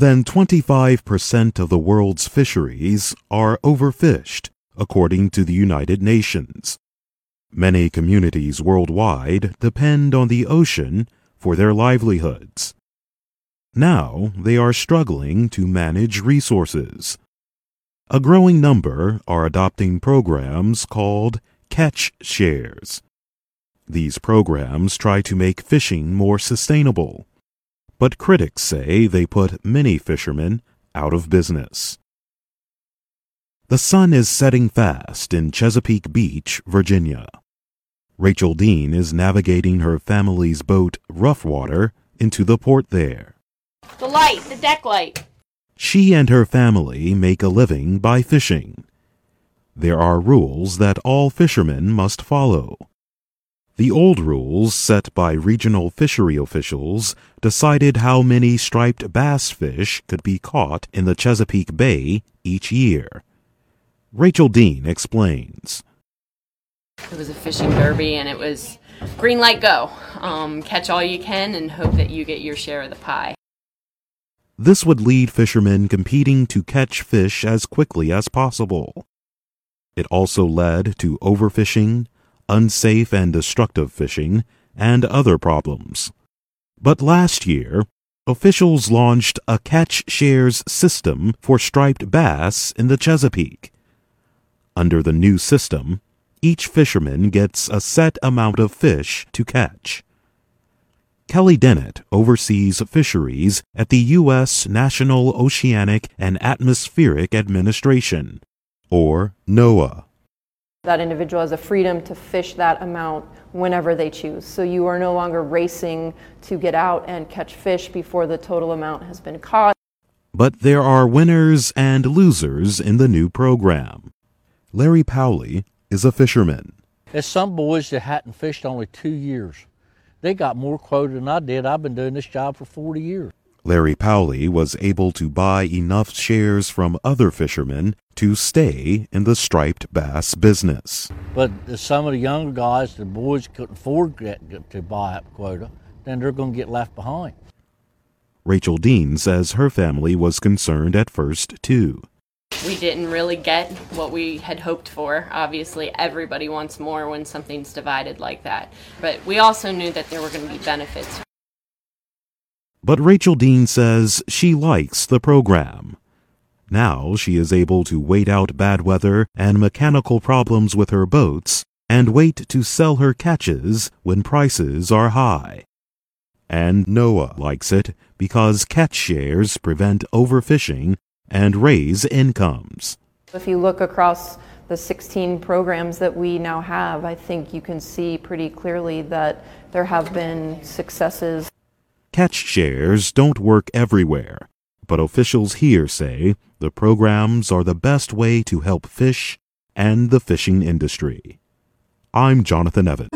then 25% of the world's fisheries are overfished, according to the United Nations. Many communities worldwide depend on the ocean for their livelihoods. Now they are struggling to manage resources. A growing number are adopting programs called catch shares. These programs try to make fishing more sustainable but critics say they put many fishermen out of business. The sun is setting fast in Chesapeake Beach, Virginia. Rachel Dean is navigating her family's boat, Rough Water, into the port there. The light, the deck light. She and her family make a living by fishing. There are rules that all fishermen must follow. The old rules set by regional fishery officials decided how many striped bass fish could be caught in the Chesapeake Bay each year. Rachel Dean explains. It was a fishing derby and it was green light go. Um, catch all you can and hope that you get your share of the pie. This would lead fishermen competing to catch fish as quickly as possible. It also led to overfishing, unsafe and destructive fishing, and other problems. But last year, officials launched a catch shares system for striped bass in the Chesapeake. Under the new system, each fisherman gets a set amount of fish to catch. Kelly Denit oversees fisheries at the U.S. National Oceanic and Atmospheric Administration, or NOAA. That individual has a freedom to fish that amount whenever they choose. So you are no longer racing to get out and catch fish before the total amount has been caught. But there are winners and losers in the new program. Larry Powley is a fisherman. There's some boys that hadn't fished only two years. They got more quota than I did. I've been doing this job for 40 years. Larry Powley was able to buy enough shares from other fishermen to stay in the striped bass business. But some of the younger guys, the boys couldn't afford to buy up quota, then they're going to get left behind. Rachel Dean says her family was concerned at first, too. We didn't really get what we had hoped for. Obviously, everybody wants more when something's divided like that. But we also knew that there were going to be benefits but Rachel Dean says she likes the program. Now she is able to wait out bad weather and mechanical problems with her boats and wait to sell her catches when prices are high. And NOAA likes it because catch shares prevent overfishing and raise incomes. If you look across the 16 programs that we now have, I think you can see pretty clearly that there have been successes. Catch shares don't work everywhere, but officials here say the programs are the best way to help fish and the fishing industry. I'm Jonathan Evans.